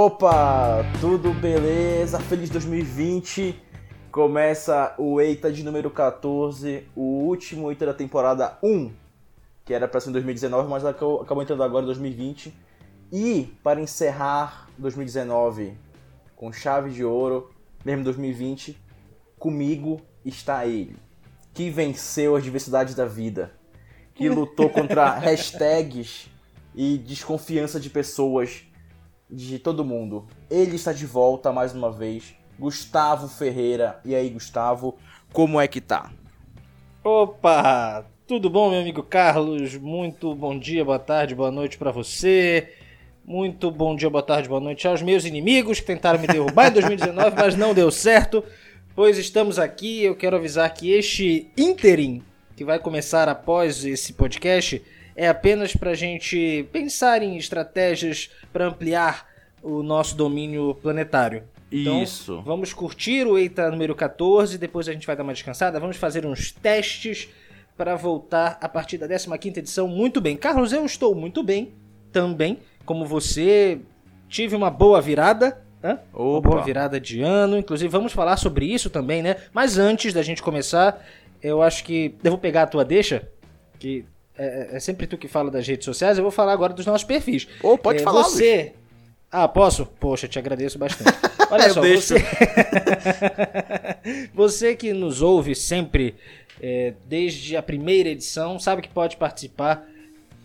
Opa, tudo beleza? Feliz 2020. Começa o Eita de número 14, o último Eita da temporada 1, que era para ser em 2019, mas acabou, entrando agora em 2020. E para encerrar 2019 com chave de ouro, mesmo 2020, comigo está ele, que venceu as diversidades da vida, que lutou contra hashtags e desconfiança de pessoas de todo mundo. Ele está de volta mais uma vez, Gustavo Ferreira. E aí, Gustavo, como é que tá? Opa! Tudo bom, meu amigo Carlos? Muito bom dia, boa tarde, boa noite para você. Muito bom dia, boa tarde, boa noite aos meus inimigos que tentaram me derrubar em 2019, mas não deu certo. Pois estamos aqui, eu quero avisar que este interim que vai começar após esse podcast é apenas para a gente pensar em estratégias para ampliar o nosso domínio planetário. Então, Isso. Vamos curtir o EITA número 14, depois a gente vai dar uma descansada, vamos fazer uns testes para voltar a partir da 15ª edição muito bem. Carlos, eu estou muito bem também, como você, tive uma boa virada, né? Uma boa virada de ano, inclusive vamos falar sobre isso também, né? Mas antes da gente começar, eu acho que eu vou pegar a tua deixa, que é, é sempre tu que fala das redes sociais, eu vou falar agora dos nossos perfis. Ou pode É, falar, Você... Luiz. Ah, posso? Poxa, te agradeço bastante. Olha só, deixo. você... você que nos ouve sempre é, desde a primeira edição, sabe que pode participar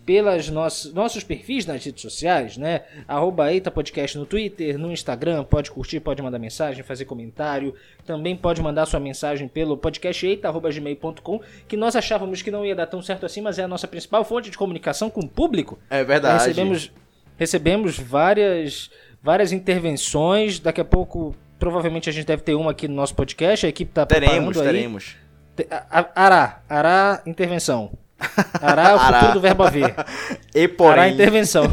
pelas nossos, nossos perfis nas redes sociais, né? Arroba Eita Podcast no Twitter, no Instagram, pode curtir, pode mandar mensagem, fazer comentário. Também pode mandar sua mensagem pelo podcasteita.gmail.com, que nós achávamos que não ia dar tão certo assim, mas é a nossa principal fonte de comunicação com o público. É verdade. Recebemos, recebemos várias, várias intervenções. Daqui a pouco, provavelmente, a gente deve ter uma aqui no nosso podcast. A equipe está Teremos, preparando aí. teremos. Te- a- a- Ará, Ará intervenção. Ará é o Ará. futuro do verbo haver. E Ará porém, intervenção.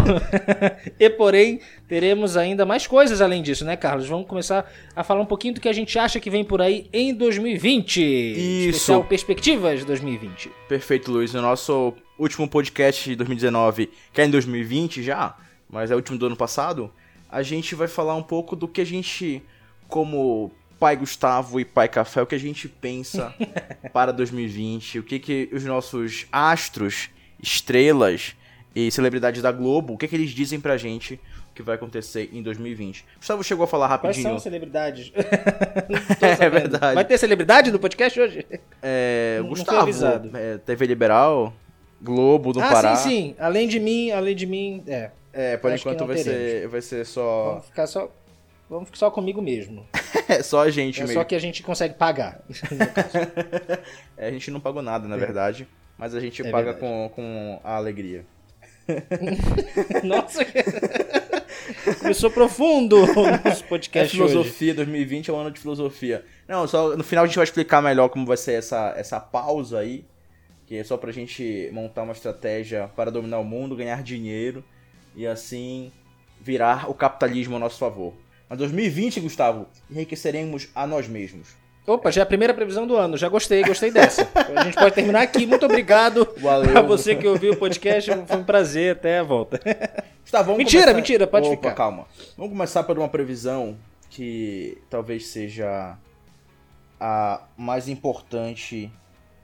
e porém, teremos ainda mais coisas além disso, né, Carlos? Vamos começar a falar um pouquinho do que a gente acha que vem por aí em 2020. Isso. Especial Perspectivas 2020. perfeito, Luiz. O nosso último podcast de 2019, que é em 2020 já, mas é o último do ano passado, a gente vai falar um pouco do que a gente, como pai Gustavo e pai Café, o que a gente pensa para 2020, o que, que os nossos astros, estrelas e celebridades da Globo, o que, que eles dizem pra gente que vai acontecer em 2020. Gustavo chegou a falar Quais rapidinho. são as celebridades? Não É verdade. Vai ter celebridade no podcast hoje? É, Não- não Gustavo, avisado. é, TV Liberal, Globo do ah, Pará. sim, sim. Além de mim, além de mim, é. É, por Acho enquanto não vai ser, vai ser só. Vamos ficar só. Vamos ficar só comigo mesmo. É só a gente É mesmo. só que a gente consegue pagar. É, a gente não pagou nada, na verdade. Mas a gente É paga verdade. com, com a alegria. Nossa, começou profundo o nosso É podcast hoje. filosofia, 2020 é um ano de filosofia. Não, só no final a gente vai explicar melhor como vai ser essa, essa pausa aí. Que é só pra gente montar uma estratégia para dominar o mundo, ganhar dinheiro e assim virar o capitalismo a nosso favor. Mas 2020, Gustavo, enriqueceremos a nós mesmos. Opa, já é a primeira previsão do ano. Já gostei, gostei dessa. A gente pode terminar aqui. Muito obrigado Valeu. pra você que ouviu o podcast. Foi um prazer. Até a volta. Gustavo, vamos Mentira, começar- mentira, pode Opa, ficar. calma. Vamos começar por uma previsão que talvez seja a mais importante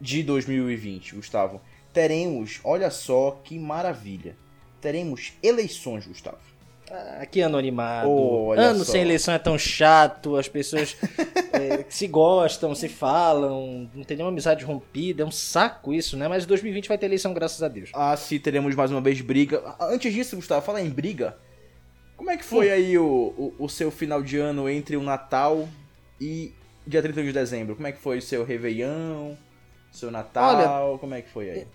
de 2020, Gustavo. Teremos, olha só que maravilha. Teremos eleições, Gustavo. Ah, Que ano animado. Olha ano só. sem eleição é tão chato. As pessoas é, se gostam, se falam. Não tem nenhuma amizade rompida. É um saco isso, né? Mas 2020 vai ter eleição, graças a Deus. Ah, sim, teremos mais uma vez briga. Antes disso, Gustavo, fala em briga. Como é que foi aí o, o, o seu final de ano entre o Natal e dia 31 de dezembro? Como é que foi o seu Réveillon, seu Natal? como é que foi aí?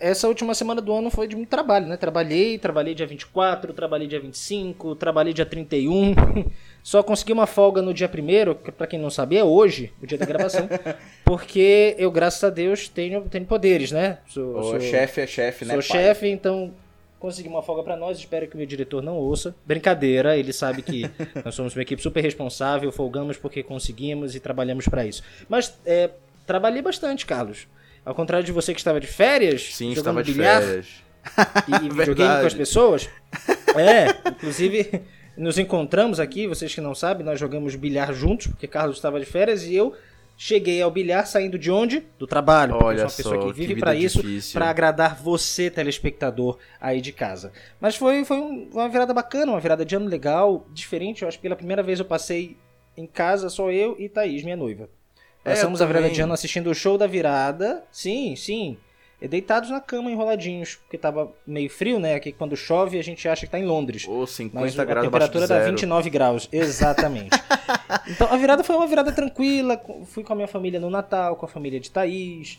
Essa última semana do ano foi de muito trabalho, né? Trabalhei, trabalhei dia 24, trabalhei dia 25, trabalhei dia 31. Só consegui uma folga no dia 1 que pra quem não sabe é hoje, o dia da gravação. porque eu, graças a Deus, tenho, tenho poderes, né? Sou, O sou- chefe é chefe, né? Sou pai? chefe, então consegui uma folga pra nós. Espero que o meu diretor não ouça. Brincadeira, ele sabe que nós somos uma equipe super responsável, folgamos porque conseguimos e trabalhamos pra isso. Mas é, trabalhei bastante, Carlos. Ao contrário de você que estava de férias, Sim, jogando estava de bilhar férias. e, e videogame com as pessoas. É, inclusive nos encontramos aqui, vocês que não sabem, nós jogamos bilhar juntos, porque Carlos estava de férias e eu cheguei ao bilhar saindo de onde? Do trabalho. Olha eu sou uma pessoa só, que vive para isso, para agradar você, telespectador aí de casa. Mas foi, foi um- uma virada bacana, uma virada de ano legal, diferente. Eu acho que pela primeira vez eu passei em casa, só eu e Thaís, minha noiva. É, Passamos eu a virada de ano assistindo o show da virada. Sim, sim. E deitados na cama, enroladinhos, porque tava meio frio, né? Aqui quando chove a gente acha que tá em Londres. Ou 50 Mas a graus abaixo temperatura dá zero. 29 graus, exatamente. então a virada foi uma virada tranquila. Fui com a minha família no Natal, com a família de Thaís.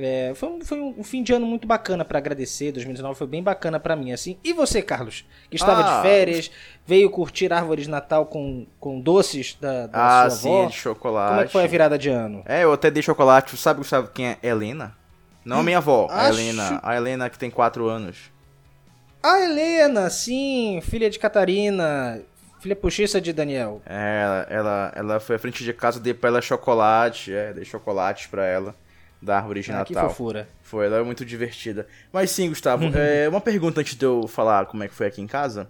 É, foi, um, foi um fim de ano muito bacana pra agradecer. 2019 foi bem bacana pra mim, assim. E você, Carlos, que estava Ah, de férias, veio curtir árvores de Natal com, com doces da, da Ah, sua sim, avó. de chocolate. Como é que foi a virada de ano? É, eu até dei chocolate. Sabe, sabe quem é Helena? Não a minha avó, a Acho- Helena. A Helena que tem 4 anos. A Helena, sim, filha de Catarina, filha postiça de Daniel. É, ela, ela, ela foi à frente de casa, dei pra ela chocolate. É, dei chocolate pra ela da árvore de Ah, que Natal. fofura. Foi, ela é muito divertida. Mas sim, Gustavo, é, uma pergunta antes de eu falar como é que foi aqui em casa.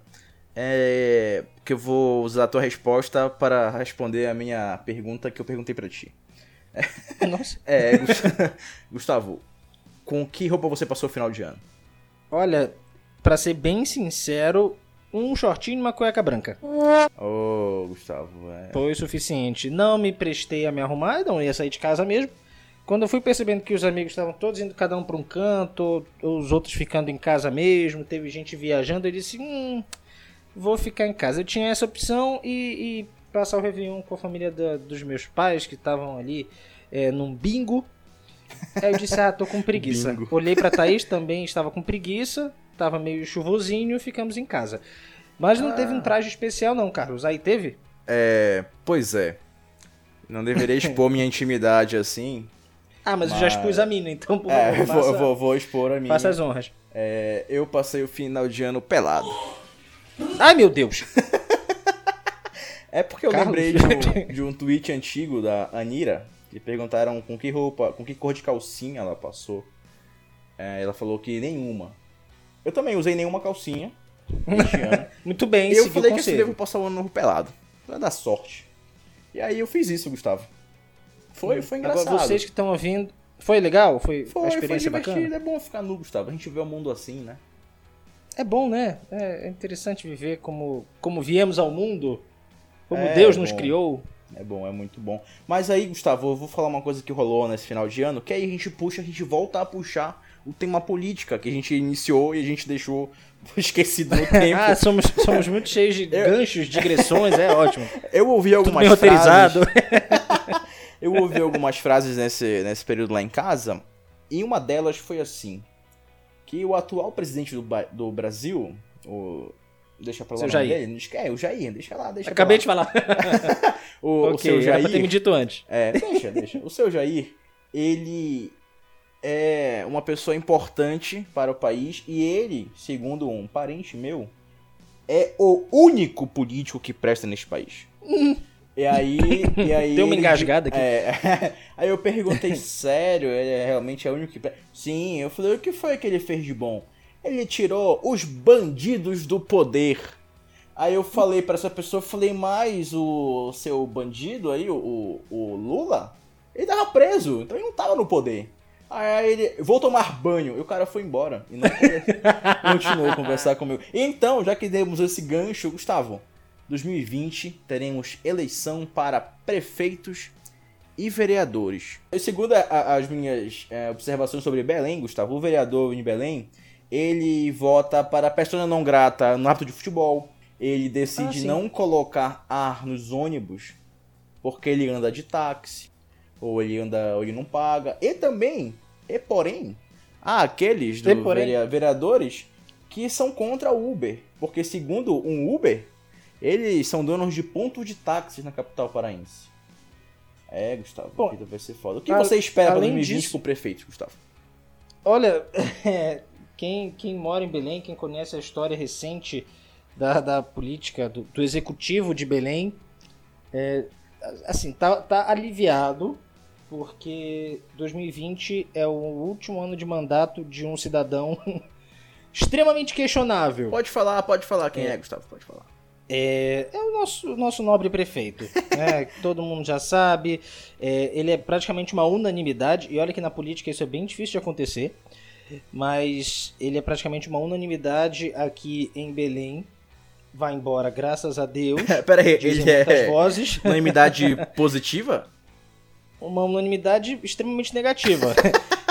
É. Que eu vou usar a tua resposta para responder a minha pergunta que eu perguntei pra ti. Nossa. É, Gus- Gustavo, com que roupa você passou o final de ano? Olha, pra ser bem sincero, um shortinho e uma cueca branca. Ô, Gustavo, é. Foi o suficiente. Não me prestei a me arrumar, não ia sair de casa mesmo. Quando eu fui percebendo que os amigos estavam todos indo cada um pra um canto, os outros ficando em casa mesmo, teve gente viajando, eu disse, hum, vou ficar em casa. Eu tinha essa opção e, e passar o Réveillon com a família da- dos meus pais, que estavam ali é, num bingo. Aí eu disse, ah, tô com preguiça. Bingo. Olhei pra Thaís, também estava com preguiça, tava meio chuvosinho, ficamos em casa. Mas não teve um traje especial não, Carlos. Aí teve? É. Pois é. Não deveria expor minha intimidade assim. Ah, mas, eu já Mas- expus a mina, então por É, favor, eu vou, faça, eu vou, vou expor a minha. faça as honras. É, eu passei o final de ano pelado. Ai, meu Deus! É porque eu Carlos. lembrei de um, de um tweet antigo da Anira, que perguntaram com que roupa, com que cor de calcinha ela passou. É, ela falou que nenhuma. Eu também usei nenhuma calcinha. Muito bem, E eu falei que conselho. devo passar o ano pelado. Vai dar sorte. E aí eu fiz isso, Gustavo. Foi, foi engraçado. Agora, vocês que estão ouvindo... Foi legal? Foi, Foi, a foi experiência divertido. bacana? É bom ficar nu, Gustavo. A gente vê o mundo assim, né? É bom, né? É, é interessante viver como, como viemos ao mundo, como É, Deus nos criou. É bom, é muito bom. Mas aí, Gustavo, eu vou falar uma coisa que rolou nesse final de ano, que aí a gente puxa, a gente volta a puxar o tema política que a gente iniciou e a gente deixou esquecido no tempo. Ah, somos, somos muito cheios de ganchos, digressões, é ótimo. eu ouvi Tudo algumas roteirizado. frases. Eu ouvi algumas frases nesse, nesse período lá em casa, e uma delas foi assim: que o atual presidente do, do Brasil, o. Deixa pra lá o nome Jair. dele, É, o Jair, deixa lá, deixa Acabei de falar. O, o ok, seu era pra ter Jair. me dito antes. É, deixa, deixa. O seu Jair, ele é uma pessoa importante para o país e ele, segundo um parente meu, é o único político que presta neste país. E aí, e aí Deu uma engasgada aqui. É, aí eu perguntei, sério, ele é realmente é o único que? Sim, eu falei, o que foi que ele fez de bom? Ele tirou os bandidos do poder. Aí eu falei pra essa pessoa, falei, mas o seu bandido aí, o, o, o Lula, ele tava preso, então ele não tava no poder. Aí ele, vou tomar banho, e o cara foi embora. E não continuou a conversar comigo. Então, já que demos esse gancho, Gustavo, 2020 teremos eleição para prefeitos e vereadores. E segundo a- a- as minhas é, observações sobre Belém, Gustavo, o vereador em Belém, ele vota para persona não grata no hábito de futebol. Ele Ah, decide sim. não colocar ar nos ônibus porque ele anda de táxi ou ele anda ou ele não paga. E também, e porém, há aqueles E porém. verea- vereadores que são contra o Uber, porque segundo um Uber, eles são donos de pontos de táxi na capital paraense. É, Gustavo, Bom, vida vai ser foda. O que a- você espera para além 2020 disso- com o prefeito, Gustavo? Olha, é, quem, quem mora em Belém, quem conhece a história recente da, da política, do, do executivo de Belém, é, assim, tá, tá aliviado, porque 2020 é o último ano de mandato de um cidadão extremamente questionável. Pode falar, pode falar quem é, É. Gustavo, pode falar. É, é o nosso, nosso nobre prefeito, né? todo mundo já sabe. É, ele é praticamente uma unanimidade, e olha que na política isso é bem difícil de acontecer, mas ele é praticamente uma unanimidade aqui em Belém. Vai embora, graças a Deus. Pera aí, ele é vozes. unanimidade positiva? uma unanimidade extremamente negativa.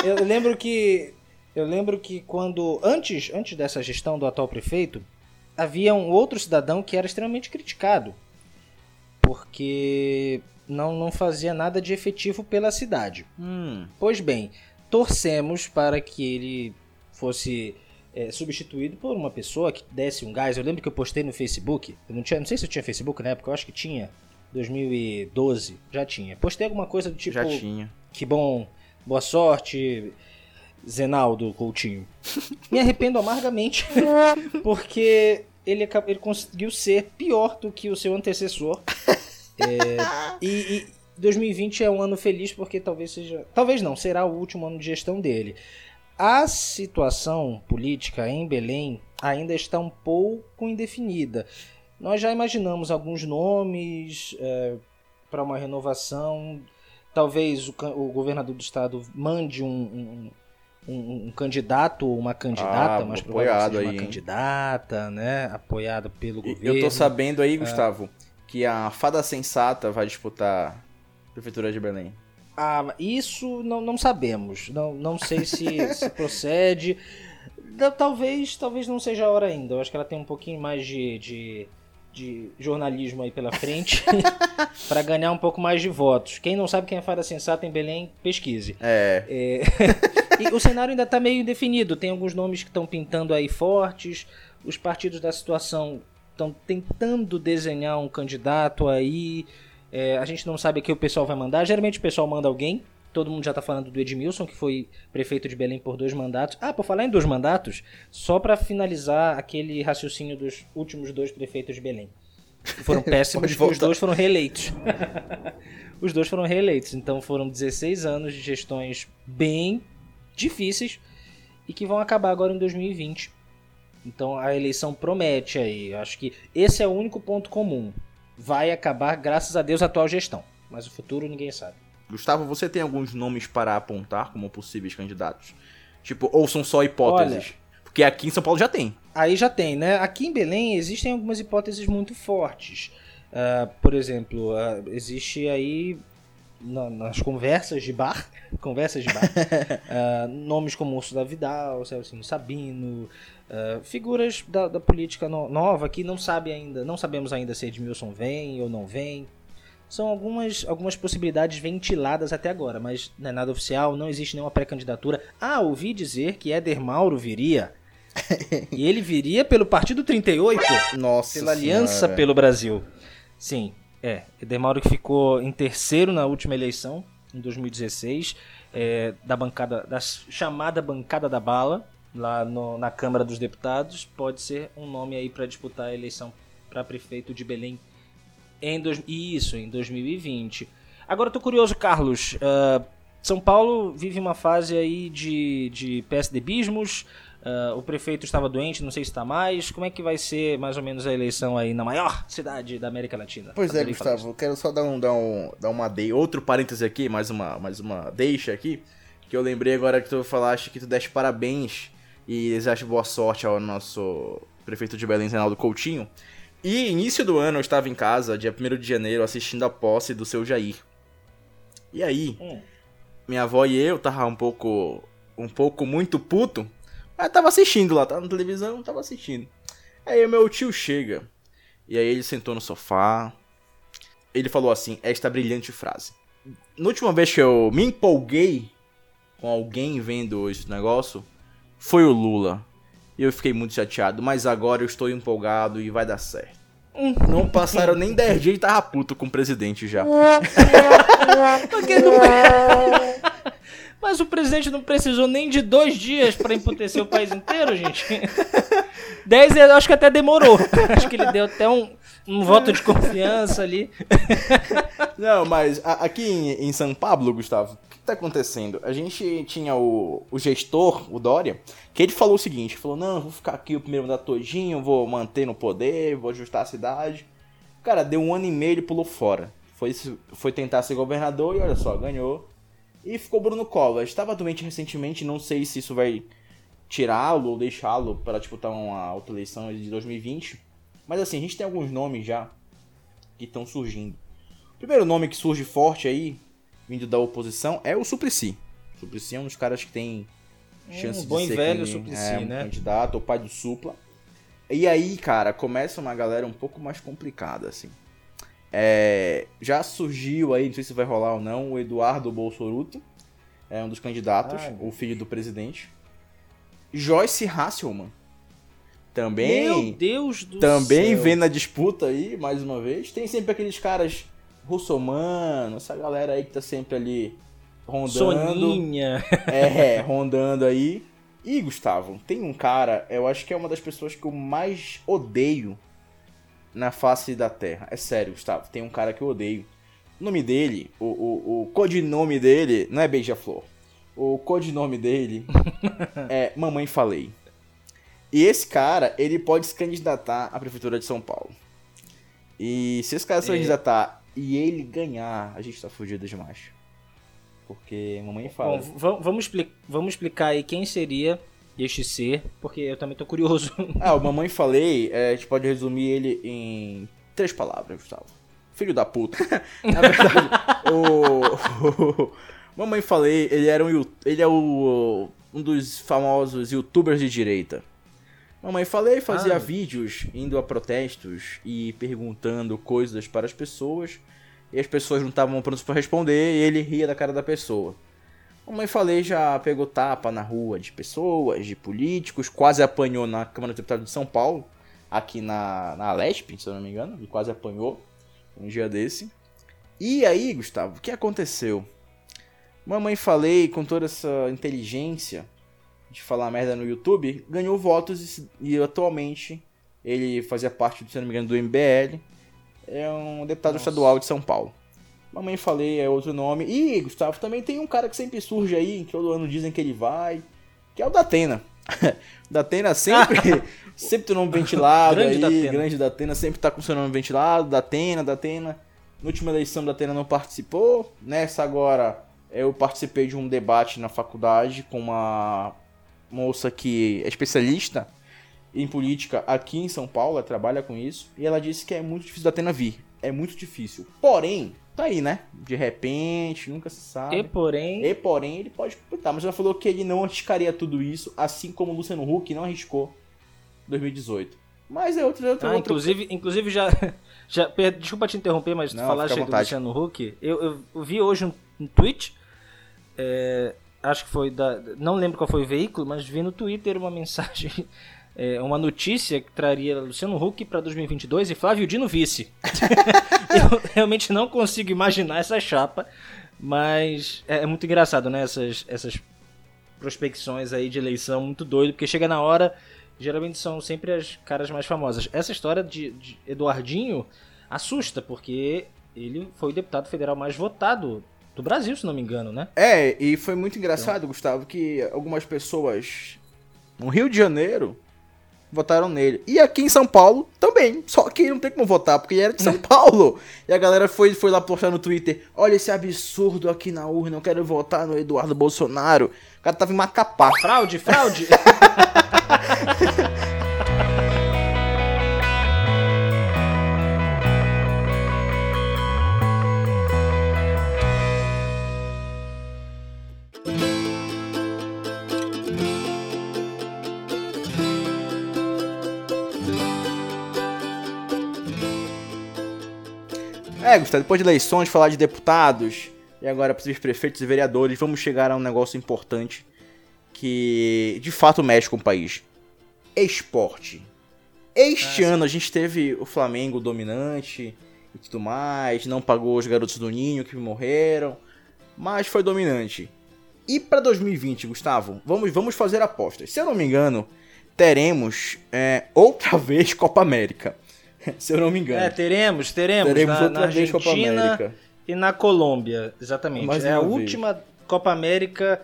eu lembro que eu lembro que quando antes antes dessa gestão do atual prefeito havia um outro cidadão que era extremamente criticado porque não, não fazia nada de efetivo pela cidade. Hum. Pois bem, torcemos para que ele fosse é, substituído por uma pessoa que desse um gás. Eu lembro que eu postei no Facebook. Eu não, tinha, não sei se eu tinha Facebook na época, eu acho que tinha. 2012, já tinha. Postei alguma coisa do tipo. Já tinha. Que bom, boa sorte, Zenaldo Coutinho. Me arrependo amargamente, porque ele, acab- ele conseguiu ser pior do que o seu antecessor. É, e, e 2020 é um ano feliz porque talvez seja. Talvez não, será o último ano de gestão dele. A situação política em Belém ainda está um pouco indefinida. Nós já imaginamos alguns nomes para uma renovação. Talvez o, o governador do estado mande um, um, um- um candidato ou uma candidata, Ah, mas apoiado aí, uma candidata, né? Apoiada pelo E governo. Eu tô sabendo aí, Gustavo, que a fada sensata vai disputar a prefeitura de Belém. Ah, isso não, não sabemos. Não, não sei se, se procede. Talvez, talvez não seja a hora ainda. Eu acho que ela tem um pouquinho mais de, de, de jornalismo aí pela frente para ganhar um pouco mais de votos. Quem não sabe quem é Fada Sensata em Belém, pesquise. É. É, e o cenário ainda está meio indefinido. Tem alguns nomes que estão pintando aí fortes. Os partidos da situação estão tentando desenhar um candidato aí. É, a gente não sabe quem o pessoal vai mandar. Geralmente o pessoal manda alguém. Todo mundo já tá falando do Edmilson, que foi prefeito de Belém por dois mandatos. Ah, por falar em dois mandatos, só para finalizar aquele raciocínio dos últimos dois prefeitos de Belém. Que foram péssimos, que os dois foram reeleitos. os dois foram reeleitos, então foram 16 anos de gestões bem difíceis e que vão acabar agora em 2020. Então a eleição promete aí. Eu acho que esse é o único ponto comum. Vai acabar, graças a Deus, a atual gestão. Mas o futuro ninguém sabe. Gustavo, você tem alguns nomes para apontar como possíveis candidatos? Tipo, ou são só hipóteses? Porque aqui em São Paulo já tem. Aí já tem, né? Aqui em Belém existem algumas hipóteses muito fortes. Ah, por exemplo, ah, existe aí na- nas conversas de bar, conversas de bar, ah, nomes como Urso da Vidal, Celso Sabino, ah, figuras da, da política no- nova que não sabe ainda, não sabemos ainda se Edmilson vem ou não vem. São algumas, algumas possibilidades ventiladas até agora, mas não é nada oficial, não existe nenhuma pré-candidatura. Ah, ouvi dizer que Éder Mauro viria. e ele viria pelo Partido 38, Nossa pela Aliança Senhora. pelo Brasil. Sim, é. Mauro que ficou em terceiro na última eleição, em 2016, é, da bancada, da chamada bancada da bala, lá no- na Câmara dos Deputados, pode ser um nome aí para disputar a eleição para prefeito de Belém em dois, isso, em 2020. Agora eu tô curioso, Carlos. ah, São Paulo vive uma fase aí de, de PSDBismos. Ah, o prefeito estava doente, não sei se está mais. Como é que vai ser mais ou menos a eleição aí na maior cidade da América Latina? Pois é, Gustavo, eu quero só dar um, dar um, dar uma de... outro parêntese aqui, mais uma, mais uma deixa aqui, que eu lembrei agora que tu falaste que tu deste parabéns e desejaste boa sorte ao nosso prefeito de Belém, Reinaldo Coutinho. E início do ano eu estava em casa, dia 1 de janeiro, assistindo a posse do seu Jair. E aí, Hum. minha avó e eu tava um pouco, um pouco muito puto, mas tava assistindo lá, tava na televisão, tava assistindo. Aí o meu tio chega, e aí ele sentou no sofá, ele falou assim, esta brilhante frase. Na última vez que eu me empolguei com alguém vendo esse negócio, foi o Lula. E eu fiquei muito chateado, mas agora eu estou empolgado e vai dar certo. Não passaram nem 10 dias e tava puto com o presidente já. Porque não- Mas o presidente não precisou nem de dois dias para emputecer o país inteiro, gente. Dez, eu acho que até demorou. Acho que ele deu até um, um voto de confiança ali. Não, mas aqui em, em São Paulo, Gustavo, tá acontecendo? A gente tinha o, o gestor, o Dória, que ele falou o seguinte, falou, não, vou ficar aqui o primeiro mandato todinho, vou manter no poder, vou ajustar a cidade. Cara, deu um ano e meio, ele pulou fora. Foi, foi tentar ser governador e olha só, ganhou. E ficou Bruno Covas. Estava doente recentemente, não sei se isso vai tirá-lo ou deixá-lo para disputar uma outra eleição de 2020. Mas assim, a gente tem alguns nomes já que estão surgindo. O primeiro nome que surge forte aí, vindo da oposição, é o Suplicy. O Suplicy é um dos caras que tem chance um bom de ser velho can- Suplicy, é, um né? candidato, o pai do Supla. E aí, cara, começa uma galera um pouco mais complicada, assim. É, já surgiu aí, não sei se vai rolar ou não, o Eduardo Bolsoruto, é um dos candidatos, Ai, o filho do presidente. Joyce Hasselman, também Meu Deus do também céu. vem na disputa aí, mais uma vez. Tem sempre aqueles caras russomano, essa galera aí que tá sempre ali rondando. Soninha. É, rondando aí. E, Gustavo, tem um cara, eu acho que é uma das pessoas que eu mais odeio na face da Terra. É sério, Gustavo, tem um cara que eu odeio. O nome dele, o, o, o codinome dele, não é Beija-Flor. O codinome dele é Mamãe Falei. E esse cara, ele pode se candidatar à Prefeitura de São Paulo. E se esse cara se É. candidatar e ele ganhar, a gente tá fugido demais. Porque Mamãe Falei. Bom, va- vamos, vamos explicar aí quem seria este ser, porque eu também tô curioso. Ah, o Mamãe Falei, é, a gente pode resumir ele em três palavras, Gustavo. Filho da puta. Na verdade, o, o- Mamãe Falei, ele era um, ele é o, um dos famosos youtubers de direita. Mamãe Falei fazia Ah. vídeos indo a protestos e perguntando coisas para as pessoas. E as pessoas não estavam prontas para responder e ele ria da cara da pessoa. Mamãe Falei já pegou tapa na rua de pessoas, de políticos, quase apanhou na Câmara dos Deputados de São Paulo, aqui na, na Lesp, se eu não me engano, ele quase apanhou um dia desse. E aí, Gustavo, o que aconteceu? Mamãe Falei, com toda essa inteligência de falar merda no YouTube, ganhou votos e, e atualmente ele fazia parte, se eu não me engano, do MBL, é um deputado Nossa. estadual de São Paulo. Mamãe Falei é outro nome. E, Gustavo, também tem um cara que sempre surge aí, que todo ano dizem que ele vai, que é o Datena. Datena sempre, sempre tem nome ventilado Grande aí, Datena. grande Datena, sempre tá com seu nome ventilado, Datena, Datena. Na última eleição, Datena não participou. Nessa agora, eu participei de um debate na faculdade com uma moça que é especialista em política aqui em São Paulo, ela trabalha com isso, e ela disse que é muito difícil da Atena vir. É muito difícil. Porém, tá aí, né? De repente, nunca se sabe. E porém, E porém, ele pode disputar. Mas ela falou que ele não arriscaria tudo isso, assim como o Luciano Huck não arriscou em 2018. Mas é outro, é outro, ah, inclusive, inclusive já, já desculpa te interromper, mas tu Não, falaste à aí do. Luciano Huck. Eu, eu- eu vi hoje um, um tweet, é, acho que foi da, não lembro qual foi o veículo, mas vi no Twitter uma mensagem, é, uma notícia que traria Luciano Huck para 2022 e Flávio Dino vice. eu realmente não consigo imaginar essa chapa, mas é, é muito engraçado, né? Essas, essas prospecções aí de eleição muito doido, porque chega na hora, geralmente são sempre as caras mais famosas. Essa história de, de Eduardinho assusta, porque ele foi o deputado federal mais votado do Brasil, se não me engano, né? É, e foi muito engraçado, Gustavo, que algumas pessoas no Rio de Janeiro votaram nele. E aqui em São Paulo também. Só que não tem como votar, porque ele era de São Paulo. E a galera foi, foi lá postar no Twitter: Olha esse absurdo aqui na urna, eu quero votar no Eduardo Bolsonaro. O cara tava em Macapá. Fraude, fraude! É, Gustavo, depois de eleições, falar de deputados e agora possíveis prefeitos e vereadores, vamos chegar a um negócio importante que de fato mexe com o país. Esporte. Este ano a gente teve o Flamengo dominante e tudo mais, não pagou os garotos do Ninho que morreram, mas foi dominante. E para 2020, Gustavo, vamos, vamos fazer apostas. Se eu não me engano, teremos é, outra vez Copa América. Se eu não me engano. É, teremos, teremos, teremos na, outra na vez Copa Argentina América. e na Colômbia, exatamente. Mais é a vez. última Copa América.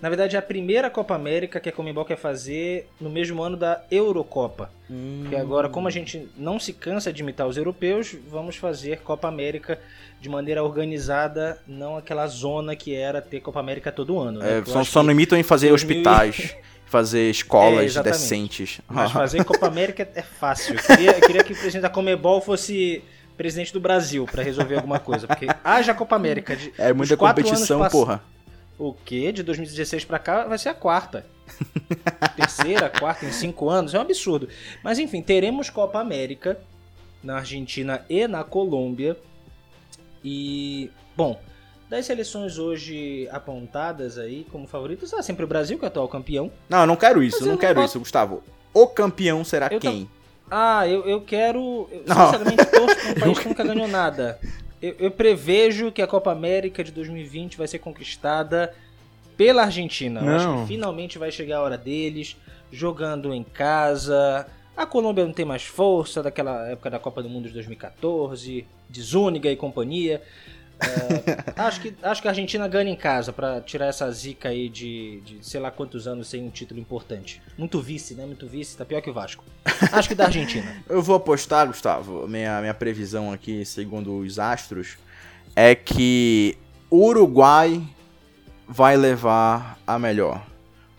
Na verdade, é a primeira Copa América que a Comembol quer fazer no mesmo ano da Eurocopa. Hum. Porque agora, como a gente não se cansa de imitar os europeus, vamos fazer Copa América de maneira organizada, não aquela zona que era ter Copa América todo ano. Né? É, só, só não imitam em fazer 2000 e- hospitais, fazer escolas É, decentes. Mas fazer Copa América é fácil. Eu queria, eu queria que o presidente da Comebol fosse presidente do Brasil pra resolver alguma coisa. Porque haja Copa América. De, É muita competição, pass- porra. O quê? De 2016 pra cá vai ser a quarta. Terceira, quarta em cinco anos. É um absurdo. Mas enfim, teremos Copa América na Argentina e na Colômbia. E, bom, das seleções hoje apontadas aí como favoritas, é sempre o Brasil, que é o atual campeão. Não, eu não quero isso, eu não eu quero não isso, Gustavo. O campeão será Eu quem? Ah, eu, eu quero. Eu, Não. sinceramente, torço um país que nunca ganhou nada. Eu, eu prevejo que a Copa América de 2020 vai ser conquistada pela Argentina. Eu acho Não. que finalmente vai chegar a hora deles, jogando em casa. A Colômbia não tem mais força daquela época da Copa do Mundo de 2014, de Zúñiga e companhia. É, acho, que, acho que a Argentina ganha em casa pra tirar essa zica aí de, de sei lá quantos anos sem um título importante. Muito vice, né? Muito vice, tá pior que o Vasco. Acho que da Argentina. Eu vou apostar, Gustavo, minha, minha previsão aqui, segundo os astros, é que Uruguai vai levar a melhor.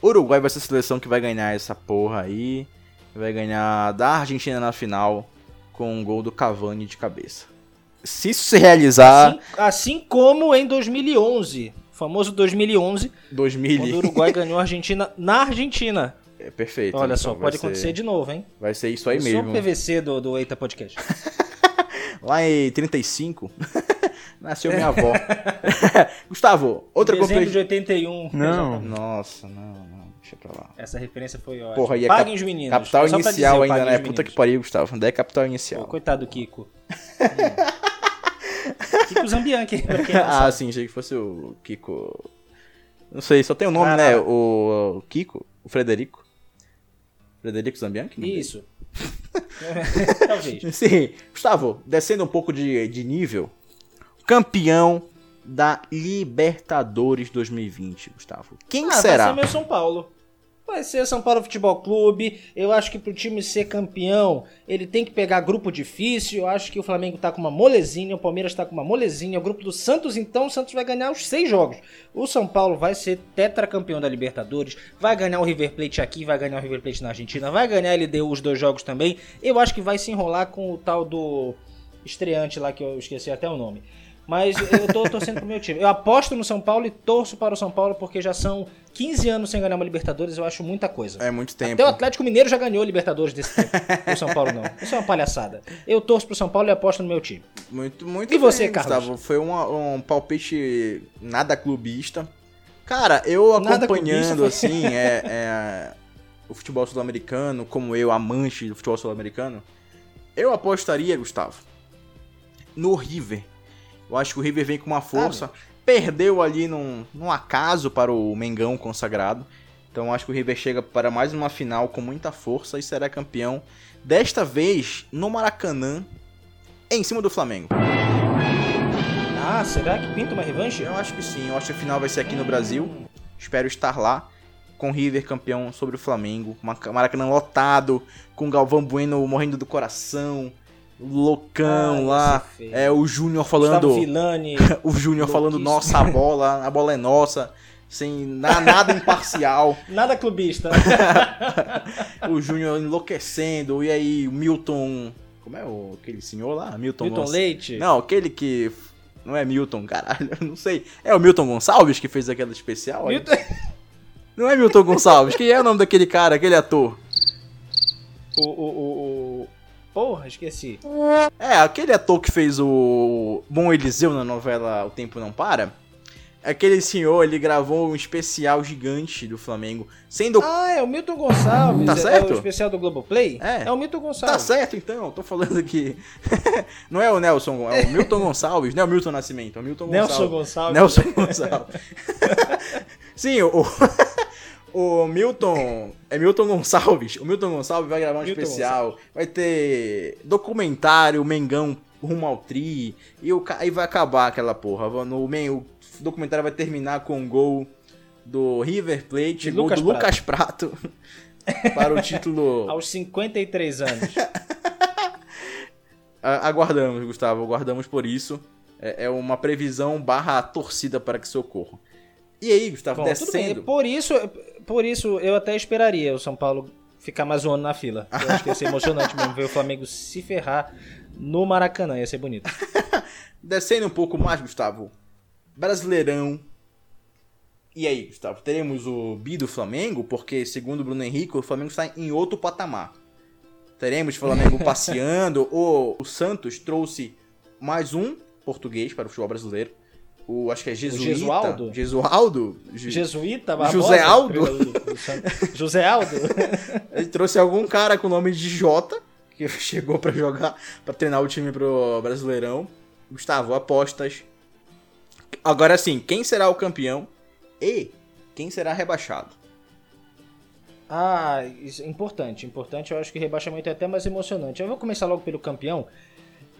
Uruguai vai ser a seleção que vai ganhar essa porra aí. Vai ganhar da Argentina na final com um gol do Cavani de cabeça. Se isso se realizar, Assim, assim como em 2011, o famoso 2011, 2000 quando o Uruguai ganhou a Argentina na Argentina. é perfeito. Olha então só, pode ser- acontecer de novo, hein? Vai ser isso aí Eu mesmo. sou o PVC do, do Eita Podcast. Lá em 35, nasceu minha avó. Gustavo, outra Dezembro competição. de 81. Não. Nossa, não, não, deixa pra lá. Essa referência foi ótima. Porra, e é Paguem cap- os meninos. Capital só inicial dizer, ainda, né? Puta que pariu, Gustavo. Onde é capital Pô, inicial? coitado do Kiko. Hum. Kiko Zambianchi, não ah, sim, achei que fosse o Kiko. Não sei, só tem o nome, Ah, né? O, o Kiko, o Frederico. Frederico Zambianchi? Isso. Talvez. Sim, Gustavo, descendo um pouco de, de nível, campeão da Libertadores 2020, Gustavo. Quem Ah, será? Vai ser meu São Paulo. Vai ser São Paulo Futebol Clube. Eu acho que pro time ser campeão, ele tem que pegar grupo difícil. Eu acho que o Flamengo tá com uma molezinha, o Palmeiras tá com uma molezinha. O grupo do Santos, então, o Santos vai ganhar os seis jogos. O São Paulo vai ser tetracampeão da Libertadores. Vai ganhar o River Plate aqui, vai ganhar o River Plate na Argentina. Vai ganhar a LDU os dois jogos também. Eu acho que vai se enrolar com o tal do estreante lá, que eu esqueci até o nome. Mas eu tô torcendo pro meu time. Eu aposto no São Paulo e torço para o São Paulo porque já são 15 anos sem ganhar uma Libertadores, eu acho muita coisa. É muito tempo. Até o Atlético Mineiro já ganhou Libertadores desse tempo. o São Paulo não. Isso é uma palhaçada. Eu torço pro São Paulo e aposto no meu time. Muito, muito E você, bem, Carlos? Gustavo. Foi um, um palpite nada clubista. Cara, eu acompanhando, assim, é, é, o futebol sul-americano, como eu, amante do futebol sul-americano, eu apostaria, Gustavo, no River. Eu acho que o River vem com uma força. Perdeu ali num, num acaso para o Mengão consagrado. Então acho que o River chega para mais uma final com muita força e será campeão. Desta vez no Maracanã, em cima do Flamengo. Ah, será que pinta uma revanche? Eu acho que sim, eu acho que a final vai ser aqui no Brasil. Espero estar lá com o River campeão sobre o Flamengo. Maracanã lotado, com o Galvão Bueno morrendo do coração. Loucão lá. É o Júnior falando. O Júnior falando nossa a bola, a bola é nossa. Sem na- nada imparcial. Nada clubista. o Júnior enlouquecendo. E aí, o Milton. Como é o, aquele senhor lá? Milton, Milton Leite. Não, aquele que. Não é Milton, caralho, eu não sei. É o Milton Gonçalves que fez aquela especial? Milton... Não é Milton Gonçalves, quem é o nome daquele cara, aquele ator? O, o, o... Porra, esqueci. É, aquele ator que fez o Bom Eliseu na novela O Tempo Não Para. Aquele senhor, ele gravou um especial gigante do Flamengo, sendo Ah, é o Milton Gonçalves. Tá é- certo? É o especial do Globoplay? É. É o Milton Tá Gonçalves. certo, então, tô falando aqui. não é o Nelson, é o Milton Gonçalves, não é o Milton Nascimento, é o Milton Nelson Gonçalves. Gonçalves. Nelson Gonçalves. Sim, o, o Milton. É Milton Gonçalves. O Milton Gonçalves vai gravar um Milton especial. Vai ter documentário, Mengão rumo ao Tri. E o, aí vai acabar aquela porra. No, o documentário vai terminar com um gol do River Plate, gol Lucas do Lucas Prato, para o título. Aos 53 anos. Aguardamos, Gustavo, aguardamos por isso. É, é uma previsão barra torcida para que socorro. E aí, Gustavo, Bom, descendo. Por isso, por isso eu até esperaria o São Paulo ficar mais um ano na fila. Eu acho que ia ser emocionante mesmo ver o Flamengo se ferrar no Maracanã. Ia ser bonito. Descendo um pouco mais, Gustavo. Brasileirão. E aí, Gustavo, teremos o bi do Flamengo? Porque, segundo o Bruno Henrique, o Flamengo está em outro patamar. Teremos o Flamengo passeando. ou o Santos trouxe mais um português para o futebol brasileiro. O, acho que é Jesuíta. Jesualdo? Jesualdo? Je- Jesuíta, Barbosa, José Aldo? José Aldo? Ele trouxe algum cara com o nome de Jota, que chegou pra jogar, pra treinar o time pro Brasileirão. Gustavo, apostas. Agora sim, quem será o campeão e quem será rebaixado? Ah, isso é importante. Importante, eu acho que o rebaixamento é até mais emocionante. Eu vou começar logo pelo campeão.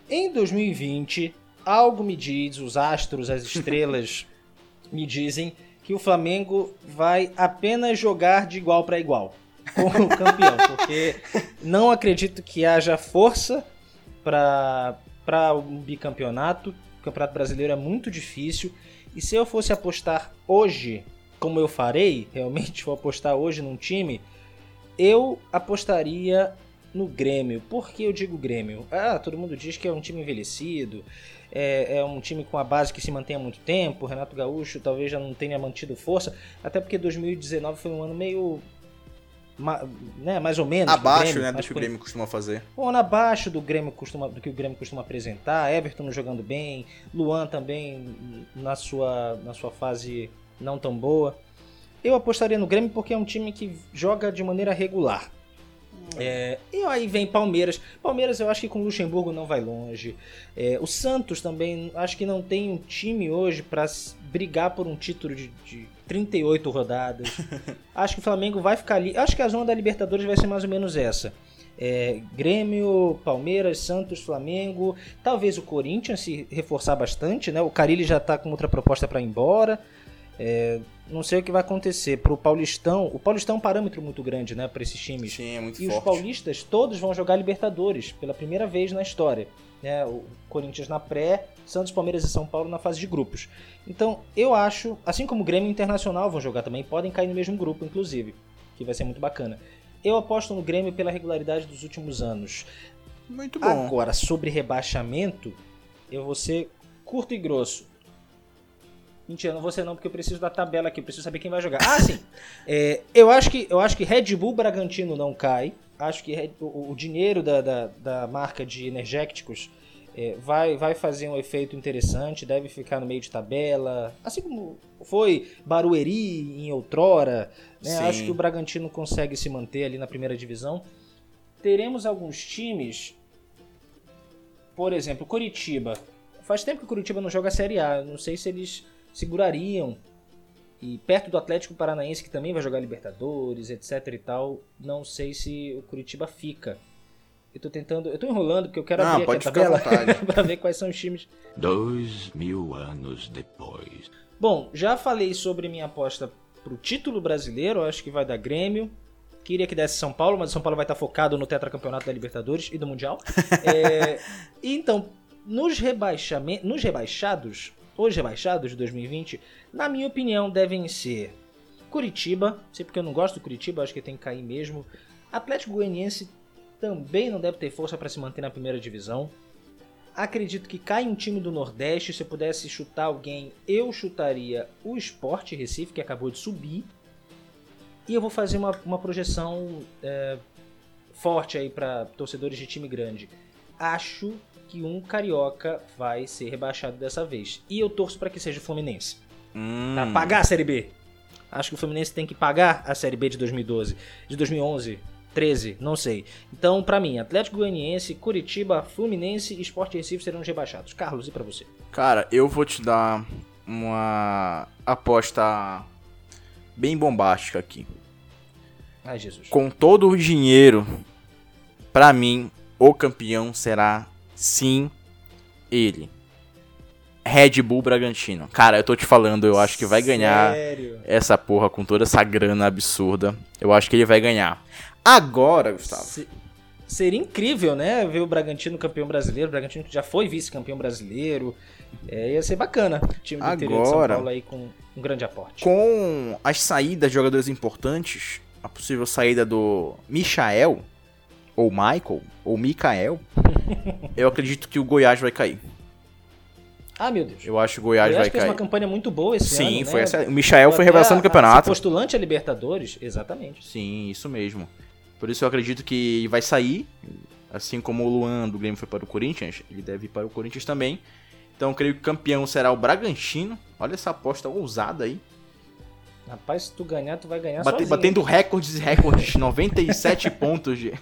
Em 2020, algo me diz, os astros, as estrelas me dizem que o Flamengo vai apenas jogar de igual para igual com o campeão, porque não acredito que haja força para para um bicampeonato. O Campeonato Brasileiro é muito difícil e se eu fosse apostar hoje, como eu farei, realmente vou apostar hoje num time, eu apostaria no Grêmio. Por que eu digo Grêmio? Ah, todo mundo diz que é um time envelhecido, é, é um time com a base que se mantém há muito tempo. O Renato Gaúcho talvez já não tenha mantido força, até porque 2019 foi um ano meio. né, mais ou menos. do Abaixo, Grêmio, né, do que o Grêmio costuma fazer. um ano abaixo do, Grêmio costuma, do que o Grêmio costuma apresentar. Everton jogando bem, Luan também na sua, na sua fase não tão boa. Eu apostaria no Grêmio porque é um time que joga de maneira regular. É, e aí vem Palmeiras. Palmeiras eu acho que com o Luxemburgo não vai longe. É, o Santos também acho que não tem um time hoje para brigar por um título de, de 38 rodadas. acho que o Flamengo vai ficar ali. Acho que a zona da Libertadores vai ser mais ou menos essa. É, Grêmio, Palmeiras, Santos, Flamengo. Talvez o Corinthians se reforçar bastante, né? O Carilli já tá com outra proposta para ir embora. É, não sei o que vai acontecer pro Paulistão. O Paulistão é um parâmetro muito grande, né, para esses times. Sim, é muito E os forte. paulistas todos vão jogar Libertadores pela primeira vez na história. né? O Corinthians na pré, Santos, Palmeiras e São Paulo na fase de grupos. Então, eu acho, assim como o Grêmio Internacional vão jogar também, podem cair no mesmo grupo, inclusive, que vai ser muito bacana. Eu aposto no Grêmio pela regularidade dos últimos anos. Muito bom. Agora, sobre rebaixamento, eu vou ser curto e grosso. Mentira, não vou ser não, porque eu preciso da tabela aqui, eu preciso saber quem vai jogar. Ah, sim! É, eu, acho que, eu acho que Red Bull Bragantino não cai. Acho que Red- o, o dinheiro da, da, da marca de energéticos é, vai, vai fazer um efeito interessante, deve ficar no meio de tabela. Assim como foi Barueri em outrora. Né? Acho que o Bragantino consegue se manter ali na primeira divisão. Teremos alguns times por exemplo, Curitiba. Faz tempo que o Curitiba não joga a Série A. Não sei se eles segurariam. E perto do Atlético Paranaense, que também vai jogar Libertadores, etc e tal, não sei se o Curitiba fica. Eu tô tentando. Eu tô enrolando porque eu quero Não, abrir pode aqui a tabela pra ver quais são os times. Dois mil anos depois. Bom, já falei sobre minha aposta pro título brasileiro, acho que vai dar Grêmio. Queria que desse São Paulo, mas o São Paulo vai estar focado no tetracampeonato da Libertadores e do Mundial. É, e então, nos, rebaixamen- nos rebaixados, os rebaixados de 2020, na minha opinião, devem ser Curitiba, sei porque eu não gosto do Curitiba, acho que tem que cair mesmo. Atlético Goianiense também não deve ter força para se manter na primeira divisão. Acredito que cai um time do Nordeste. Se eu pudesse chutar alguém, eu chutaria o Sport Recife, que acabou de subir. E eu vou fazer uma, uma projeção é, forte aí para torcedores de time grande. Acho que um carioca vai ser rebaixado dessa vez. E eu torço para que seja o Fluminense. Hum, Pra pagar a Série B. Acho que o Fluminense tem que pagar a Série B de 2012, de 2011, 13, não sei. Então, pra mim, Atlético Goianiense, Curitiba, Fluminense e Sport Recife serão os rebaixados. Carlos, e pra você? Cara, eu vou te dar uma aposta bem bombástica aqui. Ai, Jesus. Com todo o dinheiro, pra mim, o campeão será sim ele. Red Bull Bragantino. Cara, eu tô te falando, eu acho que vai ganhar Sério? essa porra com toda essa grana absurda. Eu acho que ele vai ganhar. Agora, Gustavo. Se- Seria incrível, né? Ver o Bragantino campeão brasileiro. O Bragantino que já foi vice-campeão brasileiro. É, ia ser bacana. O time do interior de São Agora- Paulo aí com um grande aporte. Com as saídas de jogadores importantes, a possível saída do Michael, ou Michael, ou Mikael, eu acredito que o Goiás vai cair. Ah, meu Deus. Eu acho que o Goiás, Goiás vai fez cair. uma campanha muito boa esse ano. Sim, né? foi essa. O Michael foi revelação do a- campeonato. postulante a Libertadores, exatamente. Sim, isso mesmo. Por isso eu acredito que vai sair. Assim como o Luan do Grêmio foi para o Corinthians, ele deve ir para o Corinthians também. Então eu creio que o campeão será o Bragantino. Olha essa aposta ousada aí. Rapaz, se tu ganhar, tu vai ganhar Bate- sozinho. batendo recordes e recordes. 97 pontos de.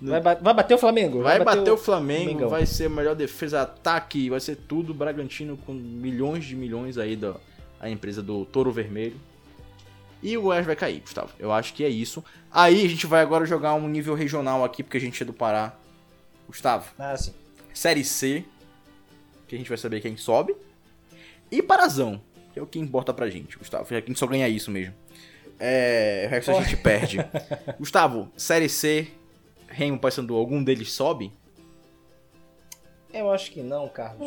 Vai, vai bater o Flamengo. Vai bater o Flamengo, vai ser a melhor defesa, ataque, vai ser tudo. Bragantino com milhões de milhões aí da a empresa do Touro Vermelho. E o Goiás vai cair, Gustavo. Eu acho que é isso. Aí a gente vai agora jogar um nível regional aqui, porque a gente é do Pará. Gustavo, Ah, sim. Série C, que a gente vai saber quem sobe. E Parazão, que é o que importa pra gente, Gustavo. A gente só ganha isso mesmo. É, o resto a gente perde. Gustavo, Série C, Remo, Paysandu, algum deles sobe? Eu acho que não, Carlos.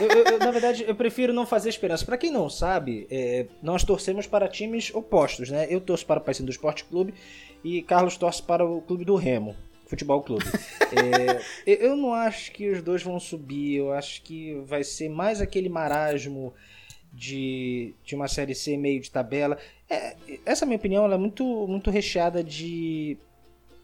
Eu- eu- eu, na verdade, eu prefiro não fazer esperança. Pra quem não sabe, é, nós torcemos para times opostos, né? Eu torço para o Paysandu Esporte Clube e Carlos torce para o Clube do Remo, Futebol Clube. É, eu não acho que os dois vão subir. Eu acho que vai ser mais aquele marasmo de, de uma série C meio de tabela. É, essa minha opinião ela é muito, muito recheada de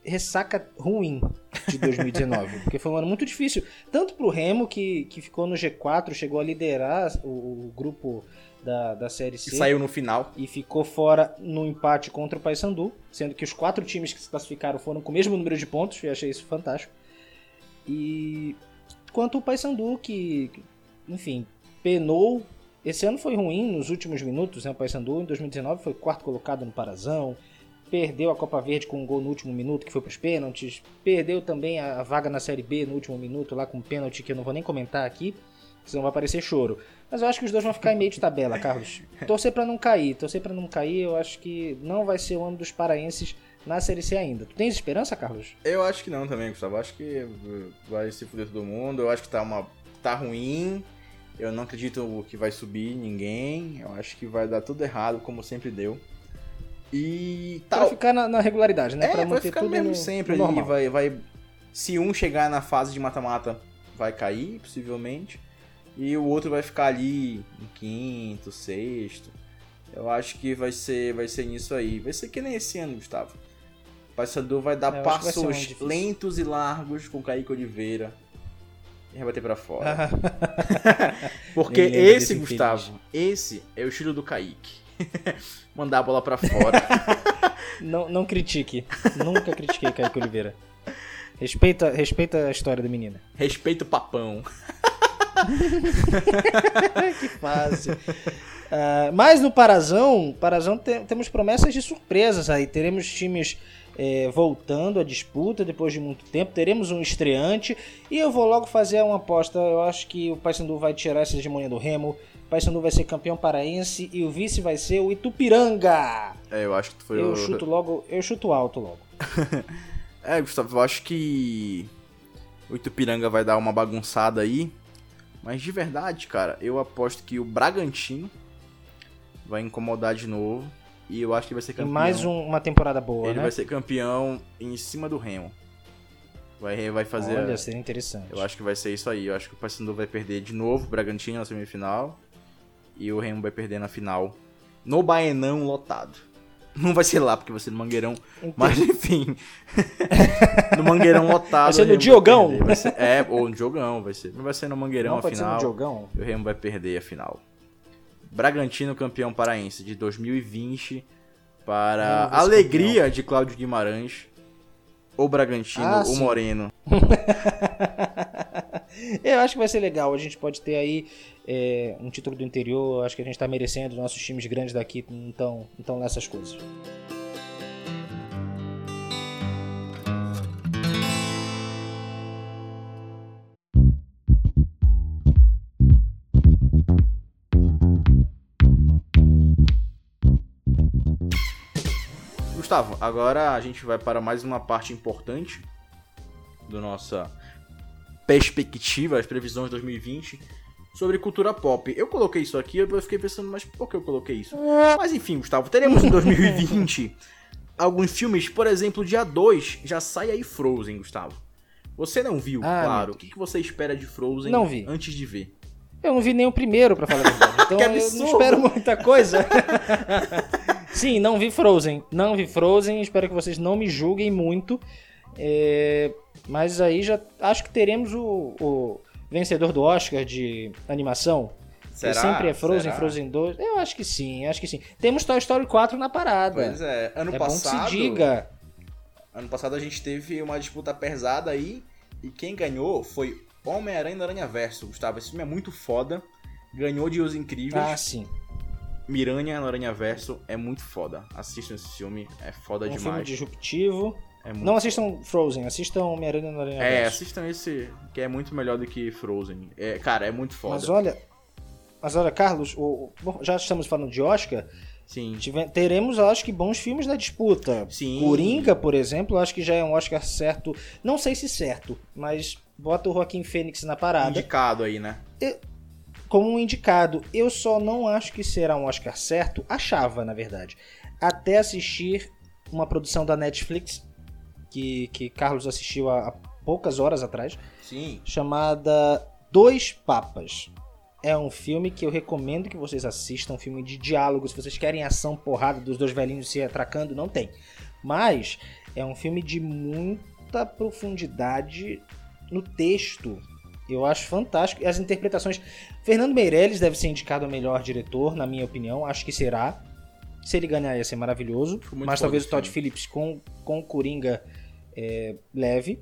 ressaca ruim de 2019, porque foi um ano muito difícil, tanto pro Remo, que, que ficou no G4, chegou a liderar o, o grupo da, da Série C E saiu no final. e ficou fora no empate contra o Paysandu, sendo que os quatro times que se classificaram foram com o mesmo número de pontos, eu achei isso fantástico. E quanto o Paysandu, que, enfim, penou. Esse ano foi ruim nos últimos minutos, né? O Paysandu em 2019 foi quarto colocado no Parazão, perdeu a Copa Verde com um gol no último minuto, que foi para os pênaltis, perdeu também a vaga na Série B no último minuto, lá com um pênalti que eu não vou nem comentar aqui, senão vai aparecer choro. Mas eu acho que os dois vão ficar em meio de tabela, Carlos. Torcer para não cair, torcer para não cair, eu acho que não vai ser o ano dos paraenses na Série C ainda. Tu tens esperança, Carlos? Eu acho que não também, Gustavo. Acho que vai se fuder todo mundo. Eu acho que tá uma. tá ruim. Eu não acredito que vai subir ninguém. Eu acho que vai dar tudo errado, como sempre deu. E Pra tal. ficar na, na regularidade, né? É, pra vai manter ficar tudo mesmo no, sempre no ali. Vai, vai. Se um chegar na fase de mata-mata, vai cair, possivelmente. E o outro vai ficar ali em quinto, sexto. Eu acho que vai ser, vai ser nisso aí. Vai ser que nem esse ano, Gustavo. O Paysandu vai dar É, eu vai passos difícil. lentos e largos com Kaique Oliveira. E vai bater pra fora. Ah, Porque esse, Gustavo, esse é o estilo do Kaique. Mandar a bola pra fora. não, não critique. Nunca critiquei Kaique Oliveira. Respeita, respeita a história da menina. Respeita o papão. que fácil. Ah, mas no Parazão, Parazão te- temos promessas de surpresas aí. Teremos times eh, voltando à disputa depois de muito tempo. Teremos um estreante. E eu vou logo fazer uma aposta. Eu acho que o Paysandu vai tirar essa hegemonia do Remo. O Paysandu vai ser campeão paraense e o vice vai ser o Itupiranga. É, eu acho que foi Eu o... chuto logo, eu chuto alto logo. É, Gustavo, eu acho que o Itupiranga vai dar uma bagunçada aí. Mas de verdade, cara, eu aposto que o Bragantino vai incomodar de novo. E eu acho que vai ser E campeão. mais um- uma temporada boa, Ele né? vai ser campeão em cima do Remo. Vai, vai fazer. Olha, seria interessante. Eu acho que vai ser isso aí. Eu acho que o Paysandu vai perder de novo o Bragantino na semifinal. E o Remo vai perder na final. No Baenão lotado. Não vai ser lá, porque vai ser no Mangueirão. Entendi. Mas enfim. no Mangueirão lotado. Vai ser no Diogão? Vai ser- é, ou no Diogão, vai ser. Não vai ser no Mangueirão Não a pode ser no. E o Remo vai perder a final. Bragantino campeão paraense de 2020 para a alegria de Cláudio Guimarães. O Bragantino, Ah, o sim. Moreno. Eu acho que vai ser legal. A gente pode ter aí é, um título do interior. Acho que a gente tá merecendo. Nossos times grandes daqui não estão não tão nessas coisas. Gustavo, agora a gente vai para mais uma parte importante do nossa perspectiva, as previsões de 2020 sobre cultura pop. Eu coloquei isso aqui, eu fiquei pensando, mas por que eu coloquei isso? Mas enfim, Gustavo, teremos em 2020 alguns filmes, por exemplo, dia 2 já sai aí Frozen, Gustavo. Você não viu, Ah, claro. O que, que você espera de Frozen Não vi. antes de ver? Eu não vi nem o primeiro, pra falar a verdade. Então eu não espero muita coisa. Sim, não vi Frozen. Não vi Frozen. Espero que vocês não me julguem muito. É, Mas aí já acho que teremos o, o vencedor do Oscar de animação. Que Será? sempre é Frozen, Será? Frozen 2. Eu acho que sim, acho que sim. Temos Toy Story 4 na parada. Pois é, ano é bom que passado. se diga. Ano passado a gente teve uma disputa pesada aí e quem ganhou foi Homem-Aranha no Aranha Verso, Gustavo. Esse filme é muito foda. Ganhou de Os Incríveis. Ah, sim. Miranha no Aranha Verso é muito foda. Assistam esse filme, é foda Um filme demais. disruptivo. É muito Não assistam Frozen, assistam Homem-Aranha no Aranha É, assistam esse, que é muito melhor do que Frozen. É, cara, é muito foda. Mas olha, mas olha, Carlos, o- o- já estamos falando de Oscar, Sim. tive- teremos, eu acho que, bons filmes na disputa. Sim. Coringa, por exemplo, eu acho que já é um Oscar certo. Não sei se certo, mas bota o Joaquim Fênix na parada Indicado aí, né? Como um indicado. Eu só não acho que será um Oscar certo, achava, na verdade, até assistir uma produção da Netflix, que, que Carlos assistiu há, há poucas horas atrás, Sim. chamada Dois Papas. É um filme que eu recomendo que vocês assistam, um filme de diálogo. Se vocês querem ação, porrada dos dois velhinhos se atracando, não tem. Mas é um filme de muita profundidade no texto. Eu acho fantástico. E as interpretações. Fernando Meirelles deve ser indicado a melhor diretor, na minha opinião. Acho que será. Se ele ganhar, ia ser maravilhoso. Mas talvez o Todd. Phillips com, com o Coringa é, leve.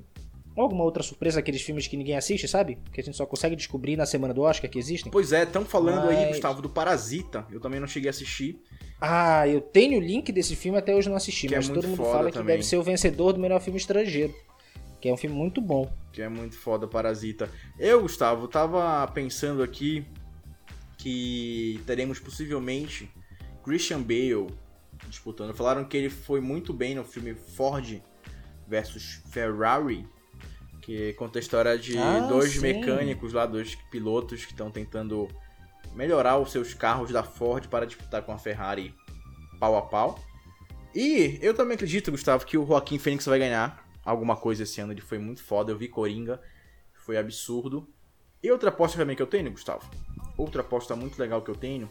Alguma outra surpresa, aqueles filmes que ninguém assiste, sabe? Que a gente só consegue descobrir na semana do Oscar que existem. Pois é, estão falando aí, Mas- Gustavo, do Parasita. Eu também não cheguei a assistir. Ah, eu tenho o link desse filme, até hoje não assisti, Que é mas muito todo mundo fala que também. deve ser o vencedor do melhor filme estrangeiro. Que é um filme muito bom. Que é muito foda, Parasita. Eu, Gustavo, tava pensando aqui que teremos possivelmente Christian Bale disputando. Falaram que ele foi muito bem no filme Ford versus Ferrari, que conta a história de Ah, dois sim. mecânicos lá, dois pilotos que estão tentando melhorar os seus carros da Ford para disputar com a Ferrari pau a pau. E eu também acredito, Gustavo, que o Joaquim Fênix vai ganhar alguma coisa esse ano. Ele foi muito foda. Eu vi Coringa, foi absurdo. E outra aposta também que eu tenho, Gustavo, outra aposta muito legal que eu tenho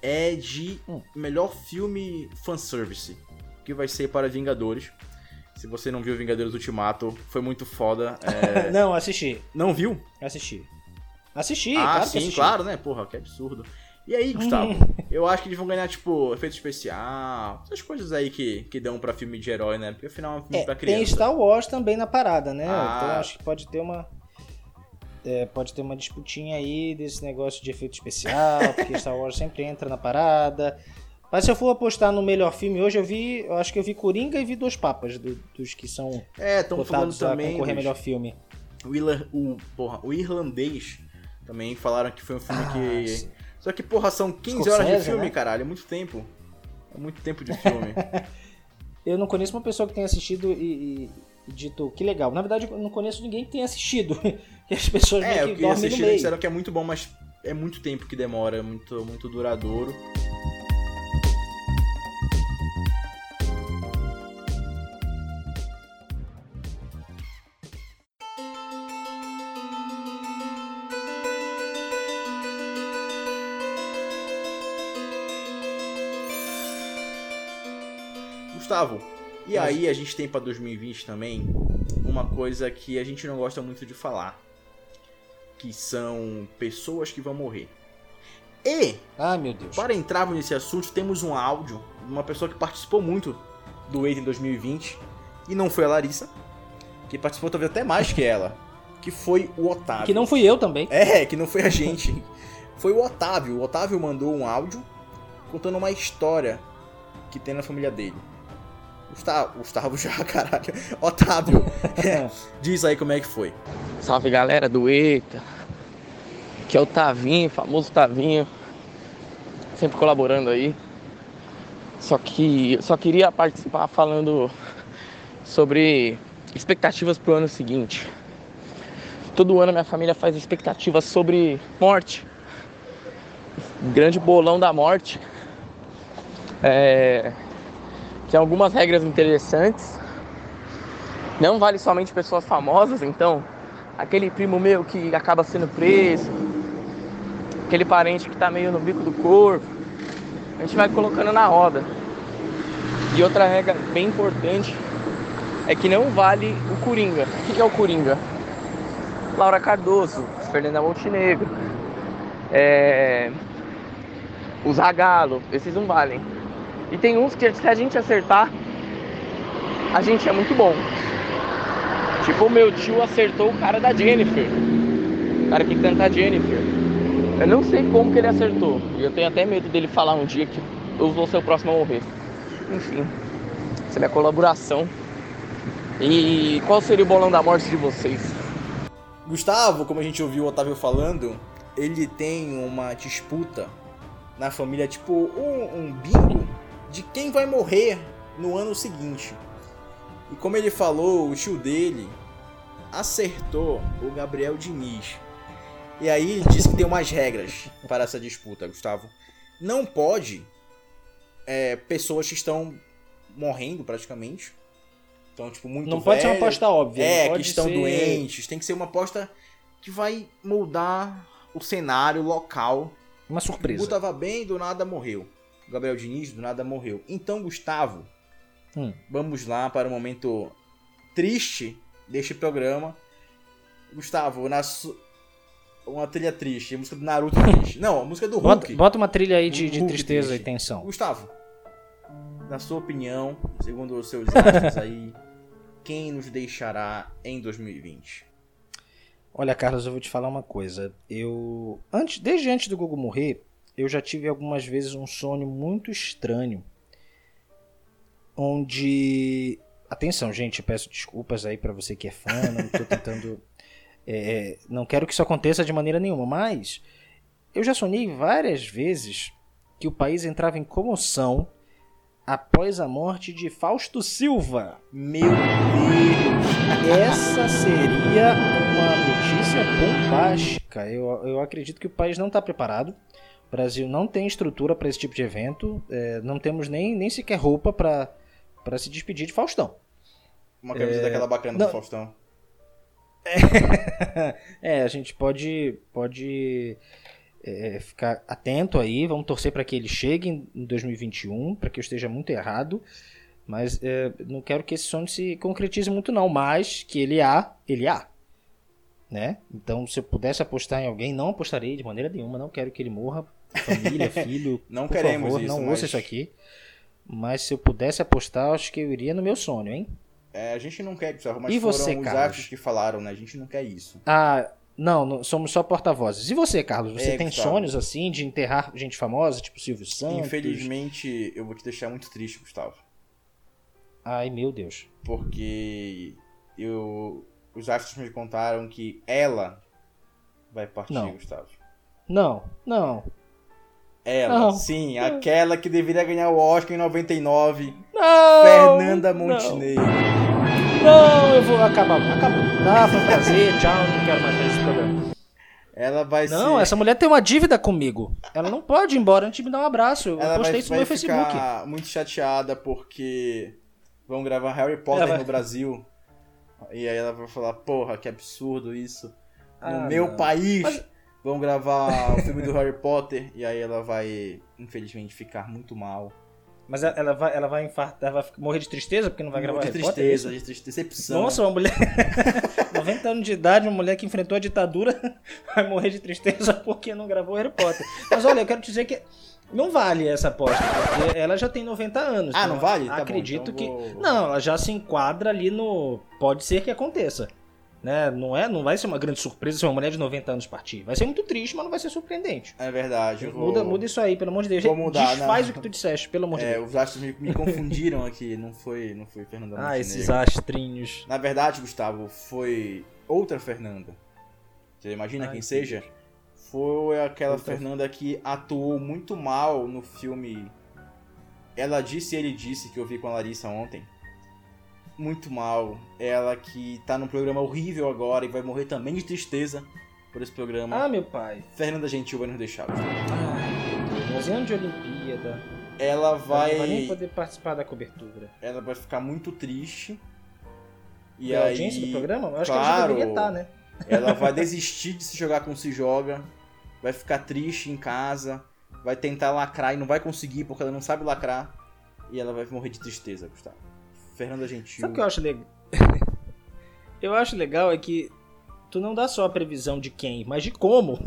é de Hum. melhor filme fanservice, que vai ser para Vingadores. Se você não viu Vingadores Ultimato, foi muito foda. É, Não, assisti. não viu? Assisti. Assisti, ah, claro sim, assisti. claro, né? Porra, que absurdo. E aí, Gustavo, eu acho que eles vão ganhar, tipo, efeito especial, essas coisas aí que, que dão pra filme de herói, né? Porque afinal é um filme É, pra tem criança. Star Wars também na parada, né? Ah. Então acho que pode ter uma. é, pode ter uma disputinha aí desse negócio de efeito especial, porque Star Wars sempre entra na parada. Mas se eu for apostar no melhor filme hoje, eu vi. Eu acho que eu vi Coringa e vi Dois Papas, do- dos que são É, estão falando também. concorrer melhor filme. o, Irla- o, porra, o irlandês também falaram que foi um filme Ah, que. sim. Só que, porra, são 15 horas de Scorsese, filme, né? caralho. É muito tempo. É muito tempo de filme. Eu não conheço uma pessoa que tenha assistido e, e- e dito que legal. Na verdade, eu não conheço ninguém que tenha assistido. E as pessoas é, que que dormem no meio. disseram que é muito bom, mas é muito tempo que demora, é muito, muito duradouro. Gustavo, e Mas- aí a gente tem pra 2020 também uma coisa que a gente não gosta muito de falar, que são pessoas que vão morrer. E, Ai, meu Deus. para entrarmos nesse assunto, temos um áudio de uma pessoa que participou muito do Eita em 2020, e não foi a Larissa, que participou talvez até mais que ela, que foi o Otávio. Que não fui eu também. É, que não foi a gente. Foi o Otávio. O Otávio mandou um áudio contando uma história que tem na família dele. Gustavo, Gustavo já, caralho. Otávio, é, diz aí como é que foi. Salve galera do Eita. Que é o Tavinho, famoso Tavinho. Sempre colaborando aí. Só que só queria participar falando sobre expectativas pro ano seguinte. Todo ano minha família faz expectativas sobre morte. Grande bolão da morte. É, tem algumas regras interessantes. Não vale somente pessoas famosas, então aquele primo meu que acaba sendo preso, aquele parente que tá meio no bico do corpo, a gente vai colocando na roda. E outra regra bem importante é que não vale o Coringa. O que é o Coringa? Laura Cardoso, Fernanda Montenegro, é... o Zagalo, esses não valem. E tem uns que se a gente acertar, a gente é muito bom. Tipo o meu tio acertou o cara da Jennifer. O cara que canta a Jennifer. Eu não sei como que ele acertou. E eu tenho até medo dele falar um dia que eu vou ser o próximo a morrer. Enfim, essa é minha colaboração. E qual seria o bolão da morte de vocês? Gustavo, como a gente ouviu o Otávio falando, ele tem uma disputa na família, tipo um, um bingo de quem vai morrer no ano seguinte. E como ele falou, o tio dele acertou o Gabriel Diniz. E aí ele disse que tem umas regras para essa disputa, Gustavo. Não pode é, pessoas que estão morrendo praticamente. Então, tipo, muito Não pode ser uma aposta óbvia. É, que estão ser- doentes. Tem que ser uma aposta que vai moldar o cenário local. Uma O surpresa. Gugu tava bem, do nada morreu. Gabriel Diniz, do nada morreu. Então, Gustavo, Hum. vamos lá para o momento triste deste programa. Gustavo, na su... uma trilha triste, a música do Naruto triste. Não, a música do Bota, Hulk. bota uma trilha aí de, de tristeza triste. e tensão. Gustavo, na sua opinião, segundo os seus astros aí, quem nos deixará em 2020? Olha, Carlos, eu vou te falar uma coisa. Eu antes, desde antes do Google morrer, eu já tive algumas vezes um sonho muito estranho, onde, atenção, gente, peço desculpas aí pra você que é fã, não tô tentando, é, não quero que isso aconteça de maneira nenhuma, mas eu já sonhei várias vezes que o país entrava em comoção após a morte de Fausto Silva. Meu Deus! Essa seria uma notícia bombástica. Eu, eu acredito que o país não está preparado. O Brasil não tem estrutura para esse tipo de evento. É, não temos nem, nem sequer roupa para se despedir de Faustão. Uma camisa daquela bacana não. do Faustão. é, a gente pode, pode é, ficar atento aí. Vamos torcer para que ele chegue em em 2021, para que eu esteja muito errado. Mas é, não quero que esse sonho se concretize muito, não. Mas que ele há, ele há. Né? Então, se eu pudesse apostar em alguém, não apostarei de maneira nenhuma. Não quero que ele morra. Família, filho. Não por queremos favor, isso, Não mas- ouça isso aqui. Mas se eu pudesse apostar, acho que eu iria no meu sonho, hein? É, a gente não quer, Gustavo, mas E foram você, os Carlos? astros que falaram, né? A gente não quer isso. Ah, não, não- somos só porta-vozes. E você, Carlos? Você É, tem Gustavo. sonhos assim de enterrar gente famosa, tipo Silvio Santos? Infelizmente, eu vou te deixar muito triste, Gustavo. Ai, meu Deus. Porque eu, os astros me contaram que ela vai partir, Não. Gustavo. Não, não. Ela, Não. sim, aquela que deveria ganhar o Oscar em 99, Não! Fernanda não, Montenegro. Não, eu vou acabar. Acabou. Tá, foi um prazer. Tchau, não quero mais fazer esse programa. Ela vai Não, ser. essa mulher tem uma dívida comigo. Ela não pode ir embora antes de me dar um abraço. Eu ela postei vai, isso no meu Facebook. ficar muito chateada porque vão gravar Harry Potter vai- no Brasil. E aí ela vai falar, porra, que absurdo isso. No Ah, meu não. país Mas- vão gravar o filme do Harry Potter. E aí ela vai, infelizmente, ficar muito mal. Mas ela- vai, ela vai infartar, vai morrer de tristeza porque não vai gravar de Harry Potter, é tristeza, de decepção. Nossa, uma mulher. 90 anos de idade, uma mulher que enfrentou a ditadura vai morrer de tristeza porque não gravou Harry Potter. Mas olha, eu quero te dizer que não vale essa aposta, porque ela já tem 90 anos. Ah, então não vale? Tá bom, Acredito então que. vou- Não, ela já se enquadra ali no. Pode ser que aconteça. Né? Não, é, não vai ser uma grande surpresa se uma mulher de 90 anos partir. Vai ser muito triste, mas não vai ser surpreendente. É verdade. Vou... Muda, muda isso aí, pelo amor de Deus. Vou mudar, Desfaz não. o que tu disseste, pelo amor de É, Deus. os astros me, me confundiram aqui. Não foi, não foi Fernanda Ah, Montenegro. esses astrinhos. Na verdade, Gustavo, foi outra Fernanda. Você imagina Ai, quem que seja? Foi aquela Outra- Fernanda que atuou muito mal no filme ela disse e ele disse que eu vi com a Larissa ontem. Muito mal. Ela que tá num programa horrível agora e vai morrer também de tristeza por esse programa. Ah, meu pai. Fernanda Gentil vai nos deixar. Ai, meu Deus. Ano de Olimpíada. Ela vai. Não vai nem poder participar da cobertura. Ela vai ficar muito triste. E a aí, audiência do programa? Eu acho que claro, ela já deveria estar, né? Ela vai desistir de se jogar como se joga, vai ficar triste em casa, vai tentar lacrar e não vai conseguir porque ela não sabe lacrar. E ela vai morrer de tristeza, Gustavo. Fernanda Gentil. Sabe o que eu acho legal? eu acho legal é que tu não dá só a previsão de quem, mas de como.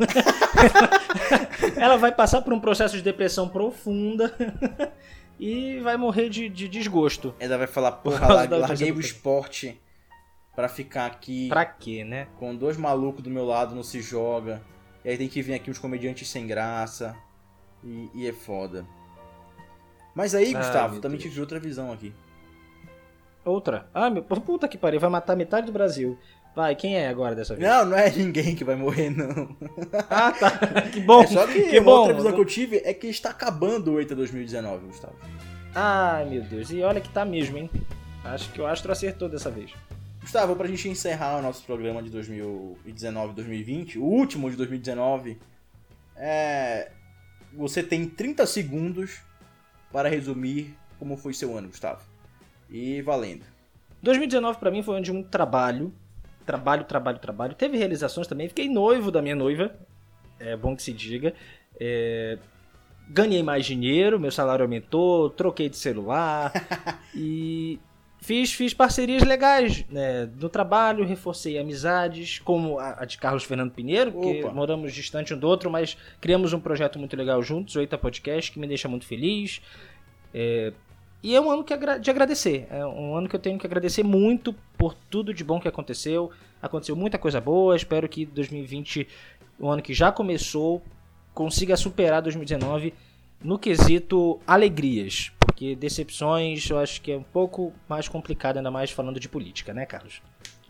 ela vai passar por um processo de depressão profunda e vai morrer de, de desgosto. Ela vai falar, porra, lar- larguei o esporte pra ficar aqui Pra quê, né? com dois malucos do meu lado, não se joga. E aí tem que vir aqui uns comediantes sem graça. E, e é foda. Mas aí, Ai, Gustavo, também Deus. tive outra visão aqui. Outra. Ah, meu. Puta que pariu, vai matar metade do Brasil. Vai, quem é agora dessa vez? Não, não é ninguém que vai morrer, não. Ah, tá. Que bom. É só que, que bom. outra visão que eu tive é que está acabando o EITA 2019, Gustavo. Ai, meu Deus. E olha que tá mesmo, hein? Acho que o Astro acertou dessa vez. Gustavo, pra gente encerrar o nosso programa de 2019-2020, o último de 2019, é... você tem 30 segundos para resumir como foi seu ano, Gustavo. E valendo. 2019 pra mim foi um ano de muito trabalho. Trabalho, trabalho, trabalho. Teve realizações também. Fiquei noivo da minha noiva. É bom que se diga. É, Ganhei mais dinheiro, meu salário aumentou, troquei de celular. e fiz, fiz parcerias legais né, no trabalho, reforcei amizades, como a, de Carlos Fernando Pinheiro, Opa. moramos distante um do outro, mas criamos um projeto muito legal juntos, o Eita Podcast, que me deixa muito feliz. É, e é um ano que de agradecer. É um ano que eu tenho que agradecer muito por tudo de bom que aconteceu. Aconteceu muita coisa boa. Espero que 2020, o ano que já começou, consiga superar 2019 no quesito alegrias. Porque decepções eu acho que é um pouco mais complicado, ainda mais falando de política, né, Carlos?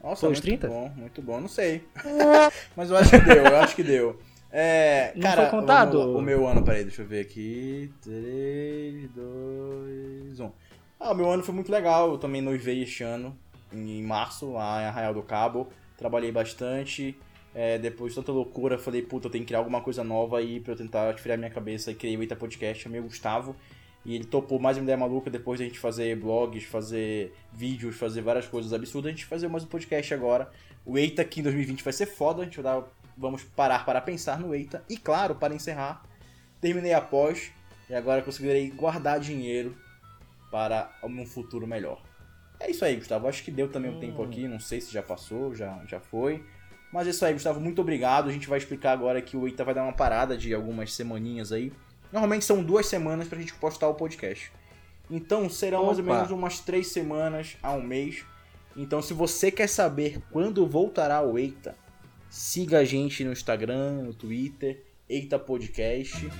Nossa, Foi muito 30? bom, muito bom. Não sei. Mas eu acho que deu, eu acho que deu. É, Não cara, foi contado? lá, o meu ano, peraí, deixa eu ver aqui. 3, 2, 1. Ah, o meu ano foi muito legal. Eu também noivei este ano, em março, lá em Arraial do Cabo. Trabalhei bastante. É, depois de tanta loucura, falei, puta, eu tenho que criar alguma coisa nova aí pra eu tentar tirar minha cabeça e criei o Eita Podcast, chamei o Gustavo. E ele topou mais uma ideia maluca depois de a gente fazer blogs, fazer vídeos, fazer várias coisas absurdas. A gente fazer mais um podcast agora. O Eita aqui em 2020 vai ser foda. A gente vai dar, vamos parar para pensar no Eita. E claro, para encerrar, terminei a pós e agora conseguirei guardar dinheiro para um futuro melhor. É isso aí, Gustavo. Acho que deu também um tempo aqui. Não sei se já passou, já, já foi. Mas é isso aí, Gustavo. Muito obrigado. A gente vai explicar agora que o Eita vai dar uma parada de algumas semaninhas aí. Normalmente são duas semanas pra gente postar o podcast. Então serão mais ou Opa. menos umas três semanas a um mês. Então se você quer saber quando voltará o Eita, siga a gente no Instagram, no Twitter, Eita Podcast.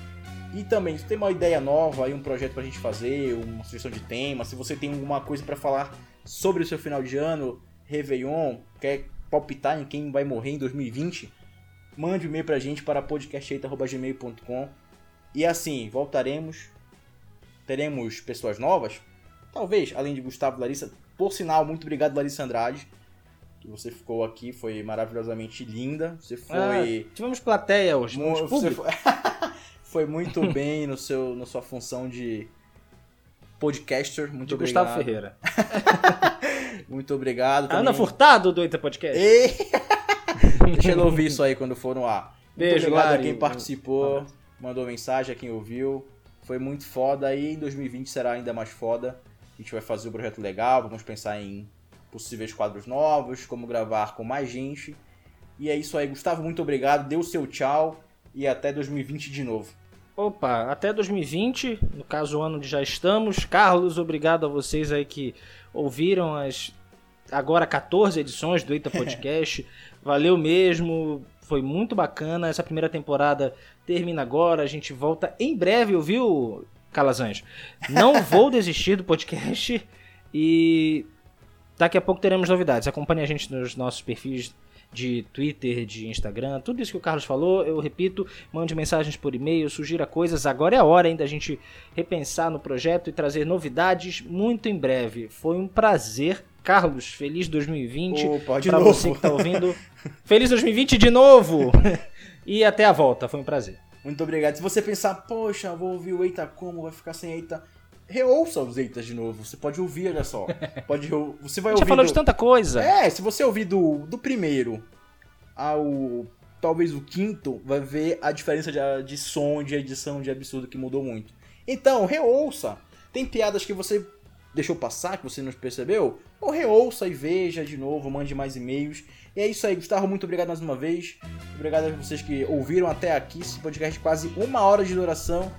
E também, se tem uma ideia nova aí, um projeto pra gente fazer, uma sugestão de tema, se você tem alguma coisa pra falar sobre o seu final de ano, Réveillon, quer palpitar em quem vai morrer em 2020, mande um e-mail pra gente para podcasteita.gmail.com E assim, voltaremos, teremos pessoas novas, talvez, além de Gustavo Larissa. Por sinal, muito obrigado, Larissa Andrade, que você ficou aqui, foi maravilhosamente linda. Você foi... Ah, tivemos plateia hoje. Tivemos você público. foi, foi muito bem no seu, na sua função de podcaster. Muito De obrigado. Gustavo Ferreira. Muito obrigado. A Ana também. Furtado do Eita Podcast. Ei! Deixa ela ouvir isso aí quando for no ar. Beijo, muito obrigado a quem participou, mandou mensagem, a quem ouviu. Foi muito foda e em 2020 será ainda mais foda. A gente vai fazer um projeto legal, vamos pensar em possíveis quadros novos, como gravar com mais gente. E é isso aí, Gustavo, muito obrigado. Dê o seu tchau e até 2020 de novo. Opa, até 2020, no caso o ano onde já estamos. Carlos, obrigado a vocês aí que ouviram as agora 14 edições do Eita Podcast. Valeu mesmo, foi muito bacana. Essa primeira temporada termina agora, a gente volta em breve, viu, Calazans? Não vou desistir do podcast e daqui a pouco teremos novidades. Acompanhe a gente nos nossos perfis de Twitter, de Instagram, tudo isso que o Carlos falou, eu repito, mande mensagens por e-mail, sugira coisas. Agora é a hora ainda a gente repensar no projeto e trazer novidades muito em breve. Foi um prazer. Carlos, feliz 2020. Opa, de pra novo. você que tá ouvindo. feliz 2020 de novo! e até a volta, foi um prazer. Muito obrigado. Se você pensar, poxa, vou ouvir o Eita como, vai ficar sem Eita. Reouça os Eitas de novo. Você pode ouvir, olha só. Pode, você vai gente já ouvir. falou do- de tanta coisa. É, se você ouvir do, do primeiro ao talvez o quinto, vai ver a diferença de, de som, de edição, de absurdo que mudou muito. Então, reouça. Tem piadas que você deixou passar, que você não percebeu? Ou reouça e veja de novo, mande mais e-mails. E é isso aí, Gustavo, muito obrigado mais uma vez. Obrigado a vocês que ouviram até aqui esse podcast de quase uma hora de duração.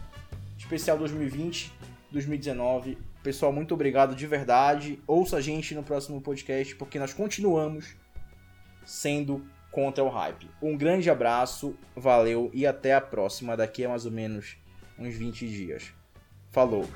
Especial 2020, 2019. Pessoal, muito obrigado de verdade. Ouça a gente no próximo podcast, porque nós continuamos sendo contra o hype. Um grande abraço, valeu e até a próxima. Daqui a mais ou menos uns 20 dias. Falou!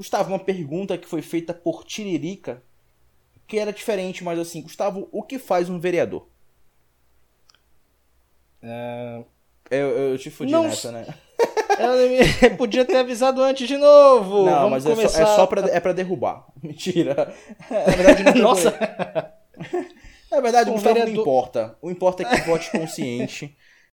Gustavo, uma pergunta que foi feita por Tiririca, que era diferente, mas assim, Gustavo, o que faz um vereador? É, Eu, eu te fudi Não nessa, né? eu podia ter avisado antes de novo. Não, Vamos mas é só, começar. é só pra, é pra derrubar. Mentira. Na verdade, não Nossa. Na verdade, Um Gustavo não vereador- importa. O importa é que vote consciente.